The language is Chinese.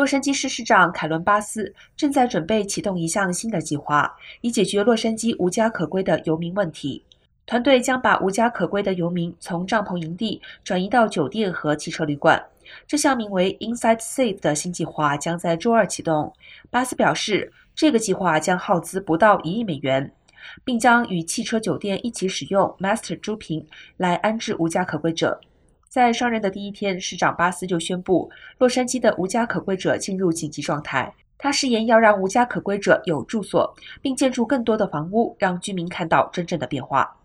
洛杉矶市市长凯伦·巴斯正在准备启动一项新的计划，以解决洛杉矶无家可归的游民问题。团队将把无家可归的游民从帐篷营地转移到酒店和汽车旅馆。这项名为 “Inside Safe” 的新计划将在周二启动。巴斯表示，这个计划将耗资不到一亿美元，并将与汽车酒店一起使用 Master 猪坪来安置无家可归者。在上任的第一天，市长巴斯就宣布，洛杉矶的无家可归者进入紧急状态。他誓言要让无家可归者有住所，并建筑更多的房屋，让居民看到真正的变化。